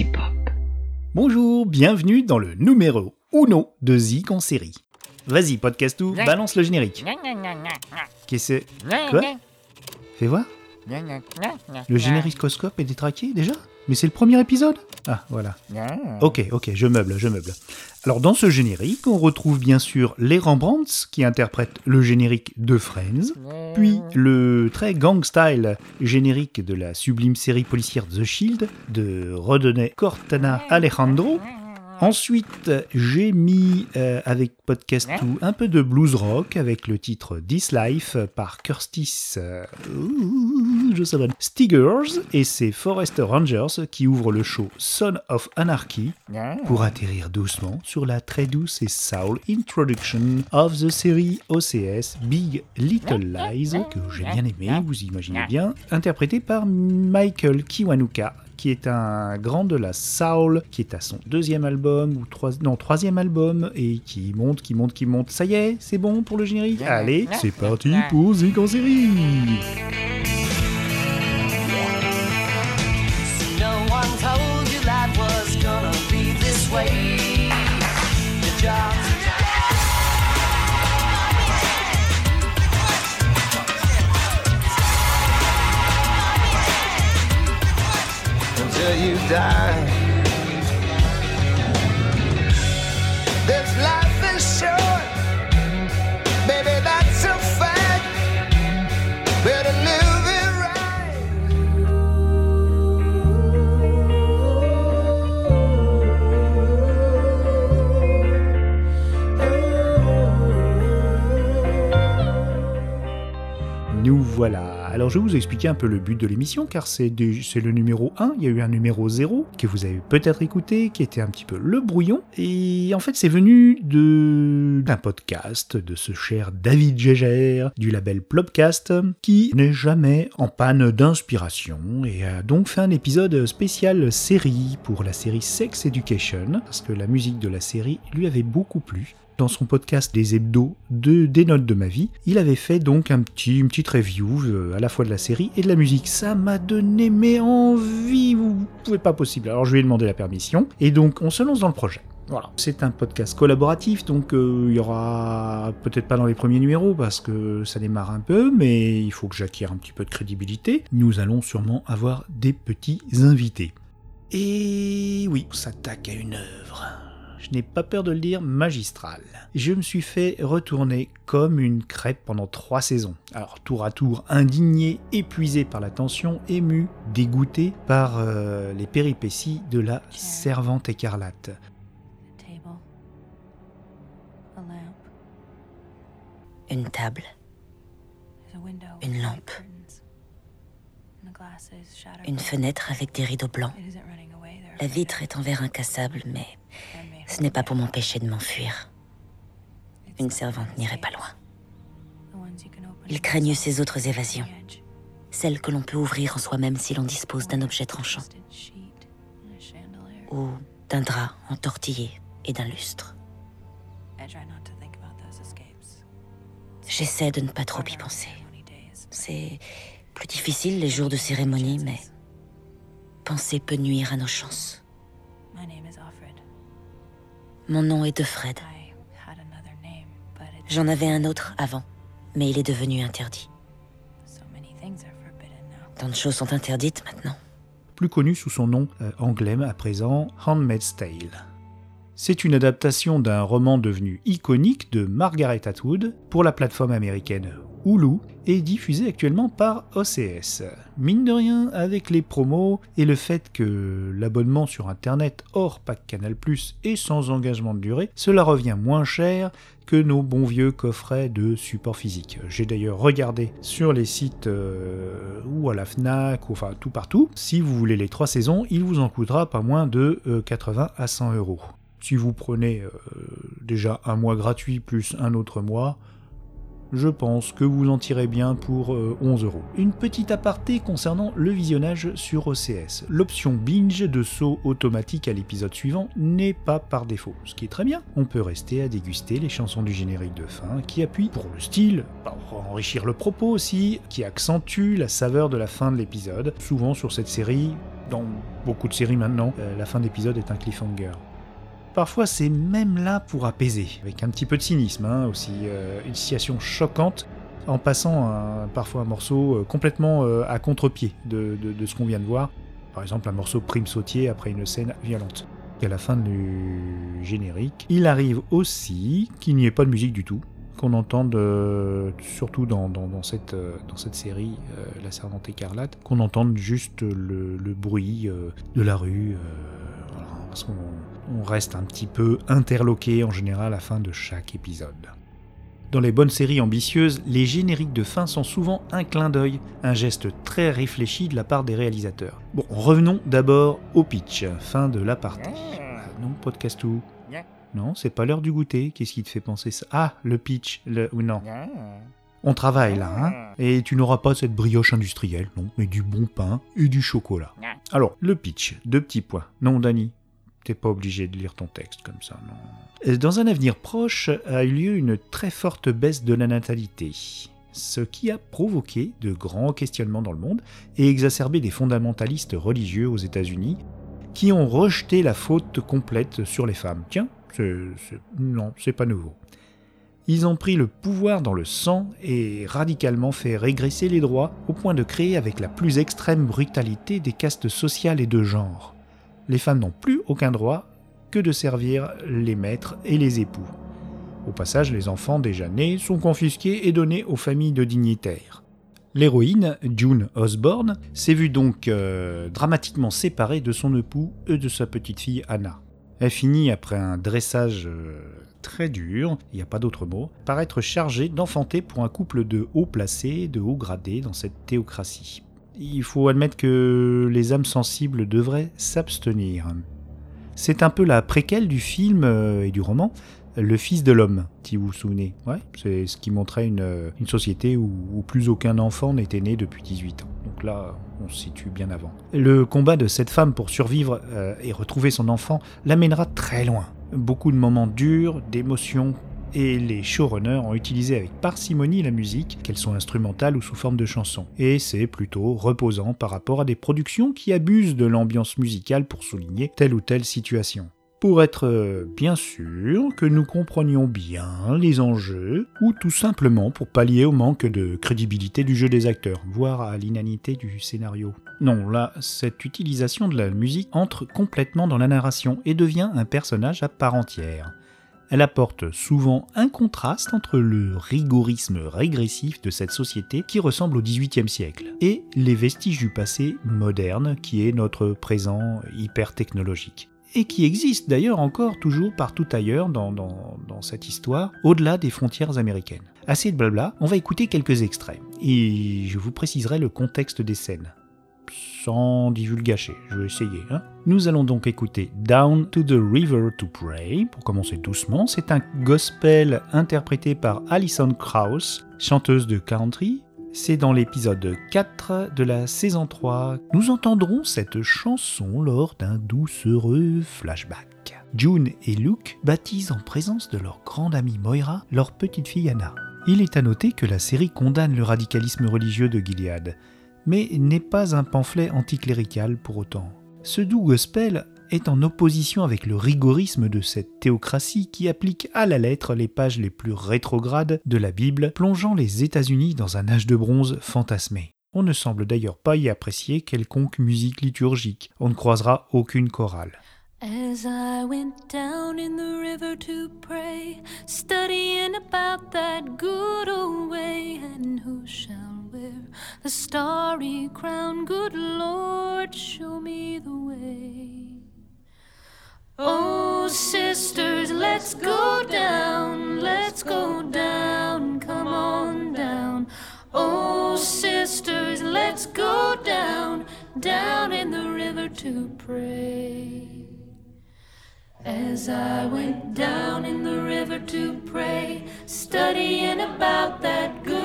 pop. Bonjour, bienvenue dans le numéro uno de Zik en série. Vas-y, podcast tout, balance le générique. Qu'est-ce que c'est Quoi Fais voir Le généricoscope est détraqué déjà? Mais c'est le premier épisode? Ah, voilà. Ok, ok, je meuble, je meuble. Alors dans ce générique, on retrouve bien sûr les Rembrandts qui interprètent le générique de Friends, puis le très gang style générique de la sublime série policière The Shield de Rodney Cortana Alejandro. Ensuite, j'ai mis euh, avec Podcast 2 un peu de blues rock avec le titre This Life par Kirstis euh, je Stiggers et c'est Forest Rangers qui ouvrent le show Son of Anarchy pour atterrir doucement sur la très douce et soul introduction of the série OCS Big Little Lies que j'ai bien aimé, vous imaginez bien, interprété par Michael Kiwanuka qui est un grand de la soul, qui est à son deuxième album, ou trois, non, troisième album, et qui monte, qui monte, qui monte. Ça y est, c'est bon pour le générique? Allez, c'est parti pour Zik en série No one told you life was gonna be this way. The job's until you die. This life voilà. Alors je vais vous expliquer un peu le but de l'émission car c'est le numéro 1, il y a eu un numéro 0 que vous avez peut-être écouté qui était un petit peu le brouillon. Et en fait c'est venu d'un podcast de ce cher David Gégère du label Plopcast qui n'est jamais en panne d'inspiration et a donc fait un épisode spécial série pour la série Sex Education parce que la musique de la série lui avait beaucoup plu dans son podcast des hebdos de des notes de ma vie, il avait fait donc un petit, une petite review euh, à la fois de la série et de la musique. Ça m'a donné mes envies, vous pouvez pas possible. Alors je lui ai demandé la permission et donc on se lance dans le projet. Voilà, c'est un podcast collaboratif, donc euh, il y aura peut-être pas dans les premiers numéros parce que ça démarre un peu, mais il faut que j'acquière un petit peu de crédibilité. Nous allons sûrement avoir des petits invités. Et oui, on s'attaque à une œuvre je n'ai pas peur de le dire, magistrale. Je me suis fait retourner comme une crêpe pendant trois saisons. Alors tour à tour, indigné, épuisé par la tension, ému, dégoûté par euh, les péripéties de la servante écarlate. Une table, Une lampe. une fenêtre avec des rideaux blancs. La vitre est en verre incassable, mais ce n'est pas pour m'empêcher de m'enfuir. Une servante n'irait pas loin. Ils craignent ces autres évasions, celles que l'on peut ouvrir en soi-même si l'on dispose d'un objet tranchant, ou d'un drap entortillé et d'un lustre. J'essaie de ne pas trop y penser. C'est plus difficile les jours de cérémonie, mais penser peut nuire à nos chances. Mon nom est de Fred. I had another name, but it's J'en avais un autre avant, mais il est devenu interdit. Tant de choses sont interdites maintenant. plus connu sous son nom euh, anglais à présent, Handmaid's Tale. C'est une adaptation d'un roman devenu iconique de Margaret Atwood pour la plateforme américaine Hulu et diffusé actuellement par OCS. Mine de rien, avec les promos et le fait que l'abonnement sur internet hors pack Canal Plus est sans engagement de durée, cela revient moins cher que nos bons vieux coffrets de support physique. J'ai d'ailleurs regardé sur les sites euh, ou à la FNAC, ou enfin tout partout. Si vous voulez les trois saisons, il vous en coûtera pas moins de euh, 80 à 100 euros. Si vous prenez euh, déjà un mois gratuit plus un autre mois, je pense que vous en tirez bien pour euh, 11 euros. Une petite aparté concernant le visionnage sur OCS. L'option binge de saut automatique à l'épisode suivant n'est pas par défaut, ce qui est très bien. On peut rester à déguster les chansons du générique de fin qui appuient pour le style, pour enrichir le propos aussi, qui accentue la saveur de la fin de l'épisode. Souvent sur cette série, Dans beaucoup de séries maintenant, euh, la fin d'épisode est un cliffhanger. Parfois, c'est même là pour apaiser, avec un petit peu de cynisme hein, aussi, euh, une situation choquante, en passant parfois un morceau euh, complètement euh, à contre-pied de, ce qu'on vient de voir. Par exemple, un morceau prime sautier après une scène violente. Et à la fin du générique, il arrive aussi qu'il n'y ait pas de musique du tout, qu'on entende, surtout dans, cette, série, La Servante écarlate, qu'on entende juste le, bruit de la rue. voilà, parce qu'on on reste un petit peu interloqué en général à la fin de chaque épisode. Dans les bonnes séries ambitieuses, les génériques de fin sont souvent un clin d'œil, un geste très réfléchi de la part des réalisateurs. Bon, revenons d'abord au pitch, fin de l'aparté. Ah, non, podcast où Non, c'est pas l'heure du goûter, qu'est-ce qui te fait penser ça? Ah, le pitch, le... ou non. On travaille là, hein Et tu n'auras pas cette brioche industrielle, non, mais du bon pain et du chocolat. Alors, le pitch, deux petits points. Non, Dani, t'es pas obligé de lire ton texte comme ça, non. Dans un avenir proche a eu lieu une très forte baisse de la natalité, ce qui a provoqué de grands questionnements dans le monde et exacerbé des fondamentalistes religieux aux États-Unis qui ont rejeté la faute complète sur les femmes. Tiens, c'est- non, c'est pas nouveau. Ils ont pris le pouvoir dans le sang et radicalement fait régresser les droits au point de créer avec la plus extrême brutalité des castes sociales et de genre. Les femmes n'ont plus aucun droit que de servir les maîtres et les époux. Au passage, les enfants déjà nés sont confisqués et donnés aux familles de dignitaires. L'héroïne, June Osborne, s'est vue donc euh, dramatiquement séparée de son époux et de sa petite fille Anna. Elle finit, après un dressage euh, très dur, il n'y a pas d'autre mot, par être chargée d'enfanter pour un couple de hauts placés, de hauts gradés dans cette théocratie. Il faut admettre que les âmes sensibles devraient s'abstenir. C'est un peu la préquelle du film euh, et du roman Le Fils de l'homme, si vous vous souvenez. Ouais, c'est ce qui montrait une, euh, une société où, plus aucun enfant n'était né depuis 18 ans. Donc là, on se situe bien avant. Le combat de cette femme pour survivre euh, et retrouver son enfant l'amènera très loin. Beaucoup de moments durs, d'émotions, et les showrunners ont utilisé avec parcimonie la musique, qu'elle soit instrumentale ou sous forme de chanson. Et c'est plutôt reposant par rapport à des productions qui abusent de l'ambiance musicale pour souligner telle ou telle situation. Pour être euh, bien sûr que nous comprenions bien les enjeux, ou tout simplement pour pallier au manque de crédibilité du jeu des acteurs, voire à l'inanité du scénario. Non, là, cette utilisation de la musique entre complètement dans la narration et devient un personnage à part entière. Elle apporte souvent un contraste entre le rigorisme régressif de cette société qui ressemble au XVIIIe siècle et les vestiges du passé moderne qui est notre présent hyper technologique. Et qui existe d'ailleurs encore toujours partout ailleurs dans, cette histoire, au-delà des frontières américaines. Assez de blabla, on va écouter quelques extraits, et je vous préciserai le contexte des scènes sans divulgacher, je vais essayer. hein. Nous allons donc écouter Down to the River to Pray, pour commencer doucement. C'est un gospel interprété par Alison Krauss, chanteuse de country. C'est dans l'épisode 4 de la saison 3. Nous entendrons cette chanson lors d'un doucereux flashback. June et Luke baptisent en présence de leur grande amie Moira leur petite fille Anna. Il est à noter que la série condamne le radicalisme religieux de Gilead, mais n'est pas un pamphlet anticlérical pour autant. Ce doux gospel est en opposition avec le rigorisme de cette théocratie qui applique à la lettre les pages les plus rétrogrades de la Bible, plongeant les États-Unis dans un âge de bronze fantasmé. On ne semble d'ailleurs pas y apprécier quelconque musique liturgique, on ne croisera aucune chorale. As I went down in the river to pray, studying about that good old way, and who shall wear the starry crown? Good Lord, show me the way. Oh, sisters, let's go down, let's go down, come on down. Oh, sisters, let's go down, down in the river to pray. As I went down in the river to pray, studying about that good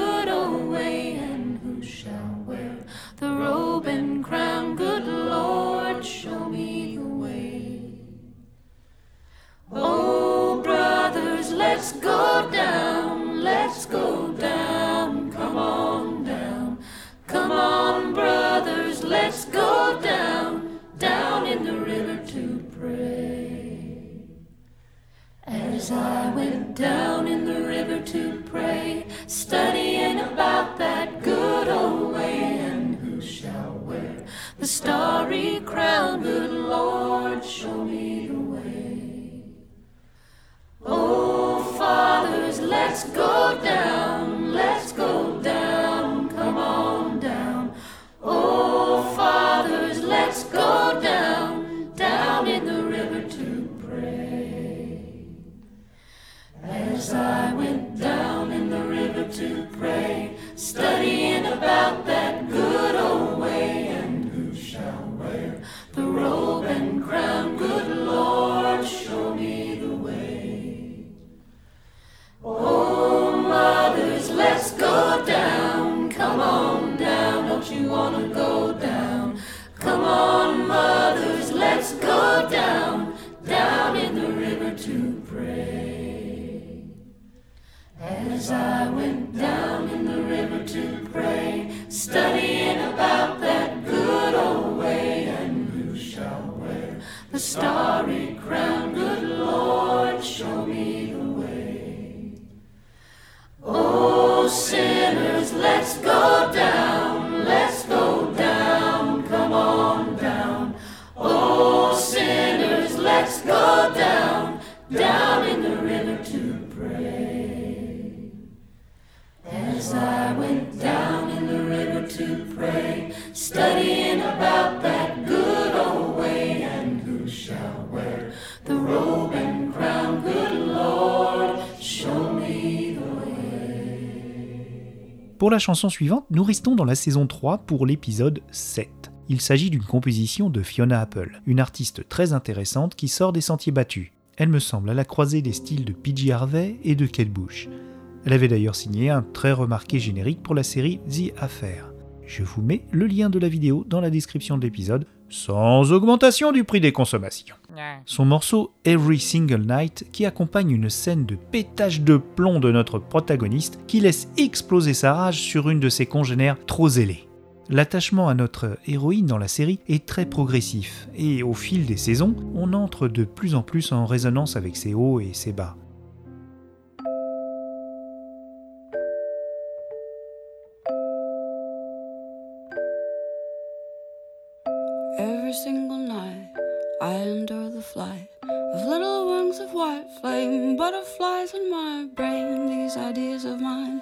Let's go down, let's go down, come on down. Come on, brothers, let's go down, down in the river to pray. As I went down in the river to pray, studying about that good old way, and who shall wear the starry crown, good Lord, show me let's go down, la chanson suivante, nous restons dans la saison 3 pour l'épisode 7. Il s'agit d'une composition de Fiona Apple, une artiste très intéressante qui sort des sentiers battus. Elle me semble à la croisée des styles de PG Harvey et de Kate Bush. Elle avait d'ailleurs signé un très remarqué générique pour la série The Affair. Je vous mets le lien de la vidéo dans la description de l'épisode, sans augmentation du prix des consommations. Son morceau Every Single Night qui accompagne une scène de pétage de plomb de notre protagoniste qui laisse exploser sa rage sur une de ses congénères trop zélée. L'attachement à notre héroïne dans la série est très progressif et au fil des saisons, on entre de plus en plus en résonance avec ses hauts et ses bas. White flame, butterflies in my brain. These ideas of mine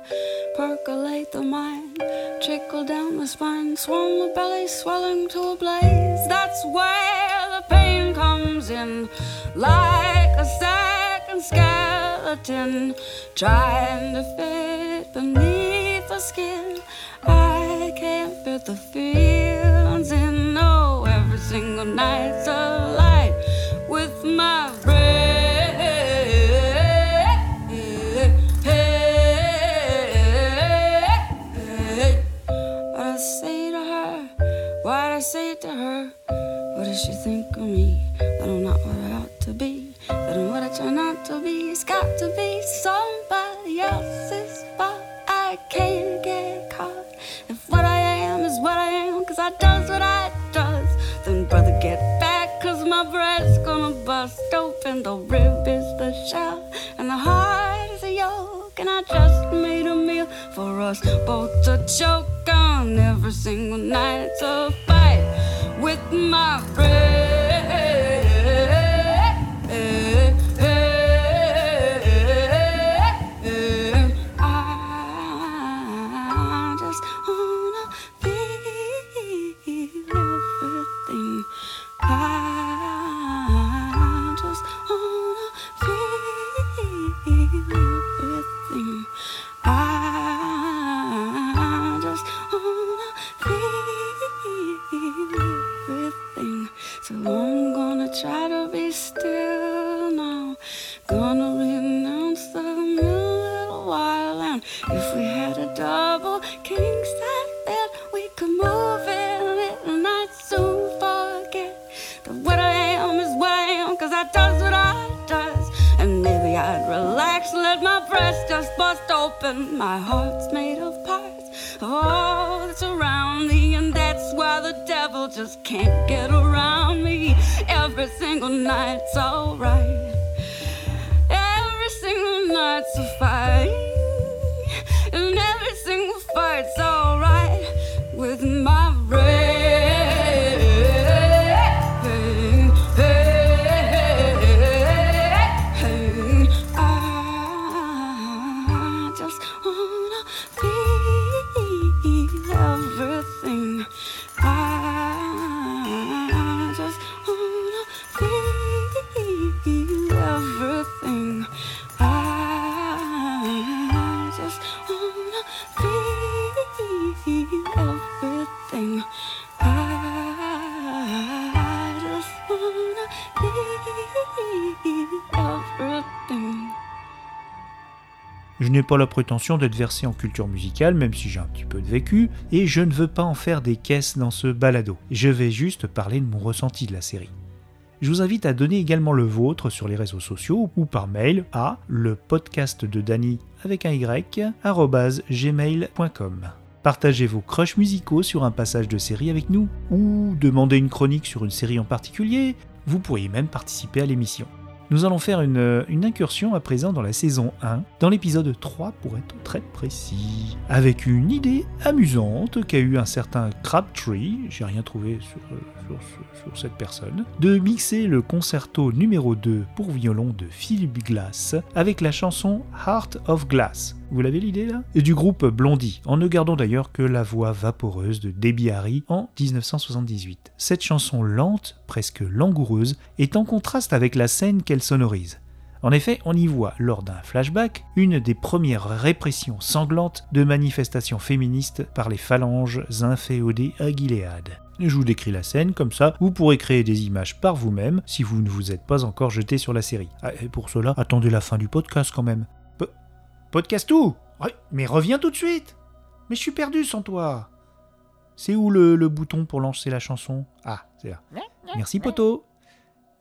percolate the mind, trickle down the spine, swarm the belly, swelling to a blaze. That's where the pain comes in, like a second skeleton trying to fit beneath the skin. I can't fit the feelings in. No, every single night's a light does she think of me? That I'm not what I ought to be. That I'm what I try not to be. It's got to be somebody else's fault. I can't get caught. If what I am is what I am, cause I does what I does, then brother get back, cause my breast's gonna bust open. The rib is the shell, and the heart is a yolk. And I just made a meal for us both to choke on every single night. Fight with my breath. I'm gonna try to be still now. Gonna renounce the little while and if we had a double king size bed, we could move in it and I'd soon forget that what I am is what I am, cause I does what I does. And maybe I'd relax, let my breast just bust open. My heart's made of parts of devil just can't get around me. Every single night's alright. Every single night's a fight, and every single fight's alright with my brain. I just wanna feel everything. N'ai pas la prétention d'être versé en culture musicale, même si j'ai un petit peu de vécu, et je ne veux pas en faire des caisses dans ce balado. Je vais juste parler de mon ressenti de la série. Je vous invite à donner également le vôtre sur les réseaux sociaux ou par mail à le podcast de Dany avec un y gmail.com. Partagez vos crushs musicaux sur un passage de série avec nous, ou demandez une chronique sur une série en particulier, vous pourriez même participer à l'émission. Nous allons faire une, incursion à présent dans la saison 1, dans l'épisode 3 pour être très précis, avec une idée amusante qu'a eu un certain Crabtree, j'ai rien trouvé sur, euh, sur sur cette personne, de mixer le concerto numéro 2 pour violon de Philip Glass avec la chanson Heart of Glass. Vous l'avez l'idée là? Et du groupe Blondie, en ne gardant d'ailleurs que la voix vaporeuse de Debbie Harry en 1978. Cette chanson lente, presque langoureuse, est en contraste avec la scène qu'elle sonorise. En effet, on y voit, lors d'un flashback, une des premières répressions sanglantes de manifestations féministes par les phalanges inféodées à Gilead. Je vous décris la scène, comme ça vous pourrez créer des images par vous-même si vous ne vous êtes pas encore jeté sur la série. Ah, pour cela, attendez la fin du podcast quand même. Po- podcast où? Ouais, Mais reviens tout de suite. Mais je suis perdu sans toi. C'est où le, le bouton pour lancer la chanson? Ah, c'est là. Merci poto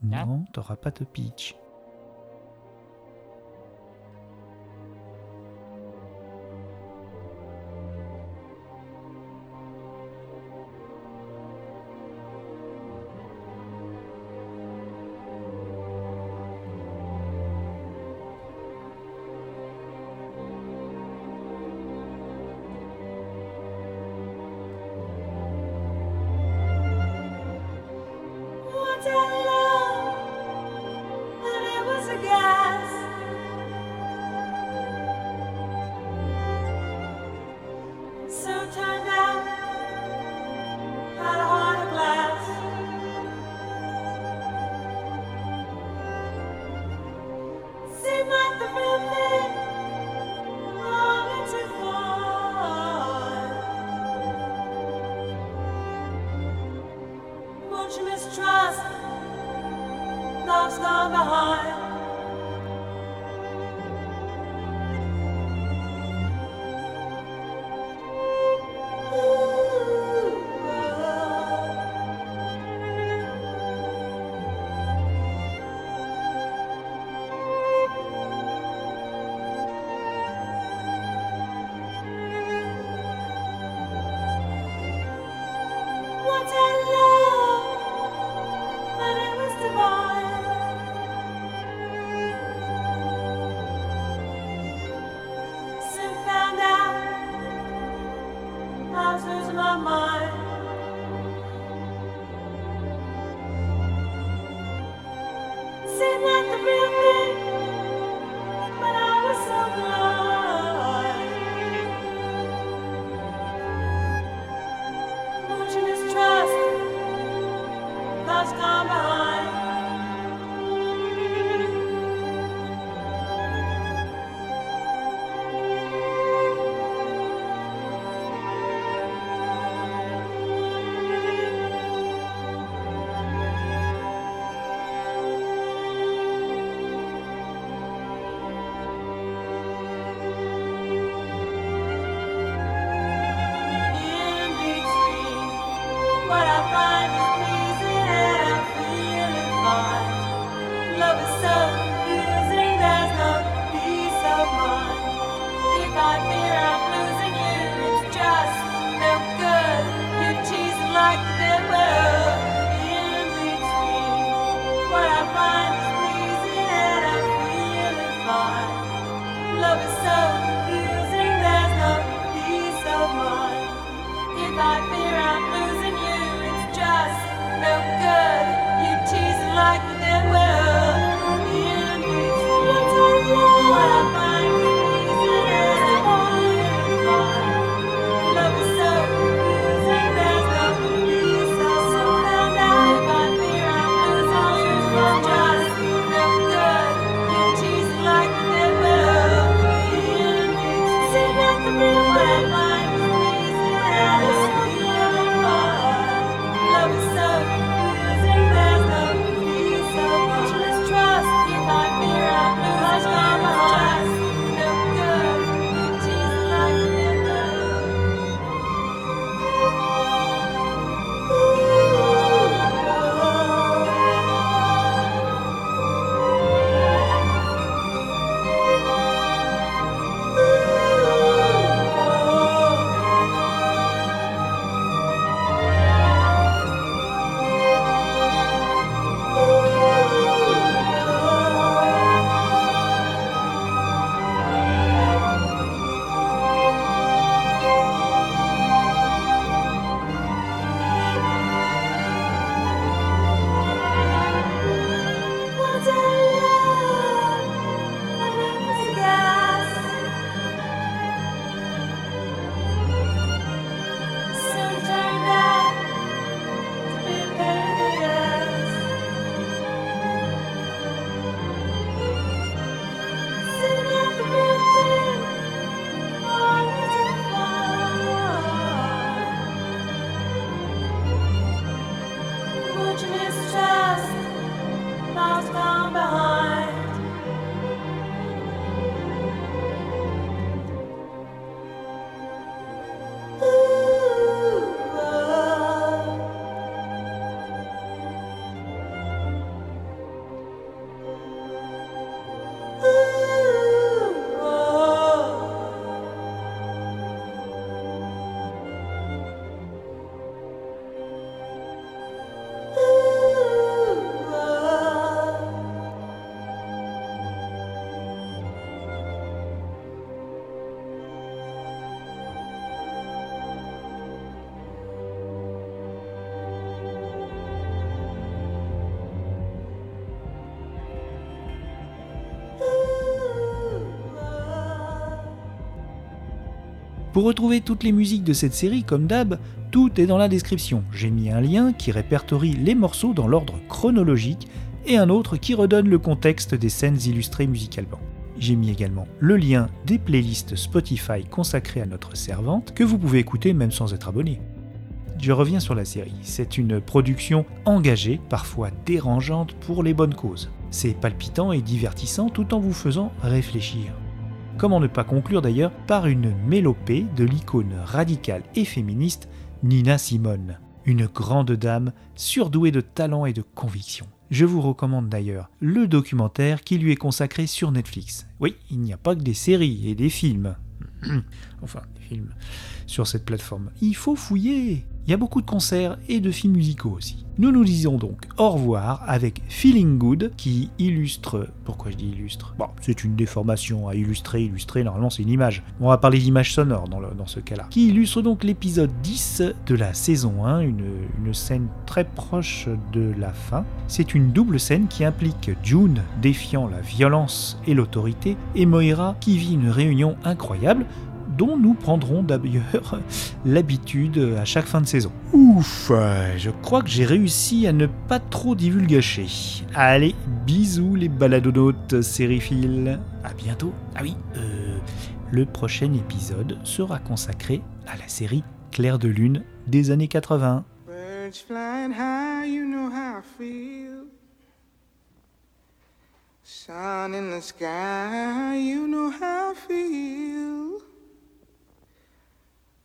Non, t'auras pas de pitch. Pour retrouver toutes les musiques de cette série, comme d'hab, tout est dans la description. J'ai mis un lien qui répertorie les morceaux dans l'ordre chronologique et un autre qui redonne le contexte des scènes illustrées musicalement. J'ai mis également le lien des playlists Spotify consacrées à notre servante que vous pouvez écouter même sans être abonné. Je reviens sur la série. C'est une production engagée, parfois dérangeante pour les bonnes causes. C'est palpitant et divertissant tout en vous faisant réfléchir. Comment ne pas conclure d'ailleurs par une mélopée de l'icône radicale et féministe Nina Simone, une grande dame surdouée de talent et de conviction. Je vous recommande d'ailleurs le documentaire qui lui est consacré sur Netflix. Oui, il n'y a pas que des séries et des films. enfin, des films sur cette plateforme. Il faut fouiller. Il y a beaucoup de concerts et de films musicaux aussi. Nous nous disons donc au revoir avec Feeling Good qui illustre. Pourquoi je dis illustre? Bon, c'est une déformation à illustrer. Illustrer, normalement, c'est une image. On va parler d'image sonore dans, ce cas-là. Qui illustre donc l'épisode 10 de la saison 1, une, une scène très proche de la fin. C'est une double scène qui implique June défiant la violence et l'autorité et Moira qui vit une réunion incroyable dont nous prendrons d'ailleurs l'habitude à chaque fin de saison. Ouf, euh, je crois que j'ai réussi à ne pas trop divulgacher. Allez, bisous les baladonautes sériphiles. À bientôt. Ah oui, euh, le prochain épisode sera consacré à la série Clair de Lune des années 80. Birds flying high, you know how I feel. Sun in the sky, you know how I feel.